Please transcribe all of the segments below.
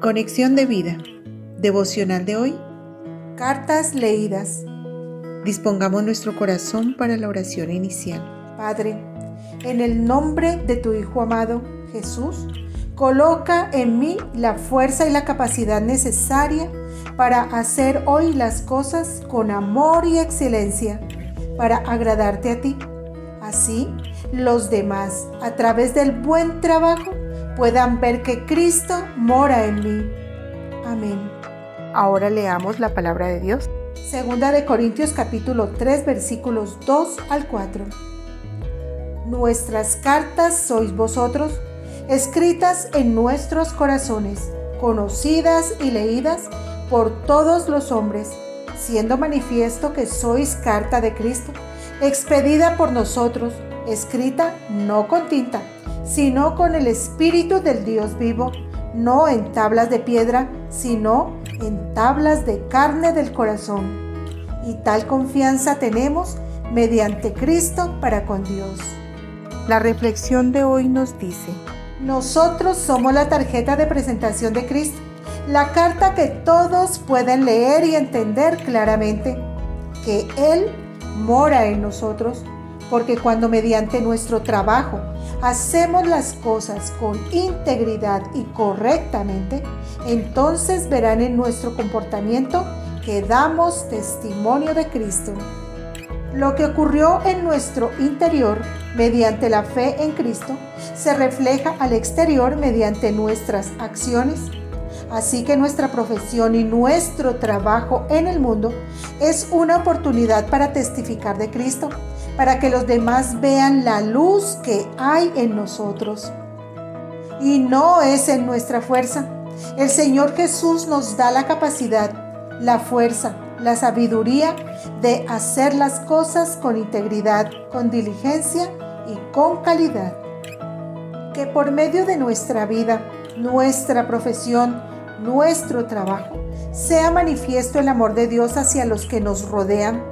Conexión de vida. Devocional de hoy. Cartas leídas. Dispongamos nuestro corazón para la oración inicial. Padre, en el nombre de tu Hijo amado, Jesús, coloca en mí la fuerza y la capacidad necesaria para hacer hoy las cosas con amor y excelencia, para agradarte a ti. Así, los demás, a través del buen trabajo, puedan ver que Cristo mora en mí. Amén. Ahora leamos la palabra de Dios. Segunda de Corintios capítulo 3 versículos 2 al 4. Nuestras cartas sois vosotros, escritas en nuestros corazones, conocidas y leídas por todos los hombres, siendo manifiesto que sois carta de Cristo, expedida por nosotros, escrita no con tinta, sino con el Espíritu del Dios vivo, no en tablas de piedra, sino en tablas de carne del corazón. Y tal confianza tenemos mediante Cristo para con Dios. La reflexión de hoy nos dice, nosotros somos la tarjeta de presentación de Cristo, la carta que todos pueden leer y entender claramente, que Él mora en nosotros, porque cuando mediante nuestro trabajo hacemos las cosas con integridad y correctamente, entonces verán en nuestro comportamiento que damos testimonio de Cristo. Lo que ocurrió en nuestro interior mediante la fe en Cristo se refleja al exterior mediante nuestras acciones. Así que nuestra profesión y nuestro trabajo en el mundo es una oportunidad para testificar de Cristo para que los demás vean la luz que hay en nosotros. Y no es en nuestra fuerza. El Señor Jesús nos da la capacidad, la fuerza, la sabiduría de hacer las cosas con integridad, con diligencia y con calidad. Que por medio de nuestra vida, nuestra profesión, nuestro trabajo, sea manifiesto el amor de Dios hacia los que nos rodean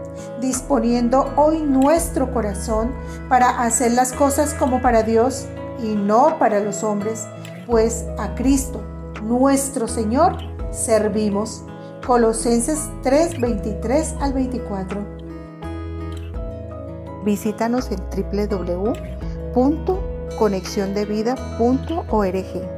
disponiendo hoy nuestro corazón para hacer las cosas como para Dios y no para los hombres, pues a Cristo, nuestro Señor, servimos. Colosenses 3, 23 al 24. Visítanos en www.conexiondevida.org.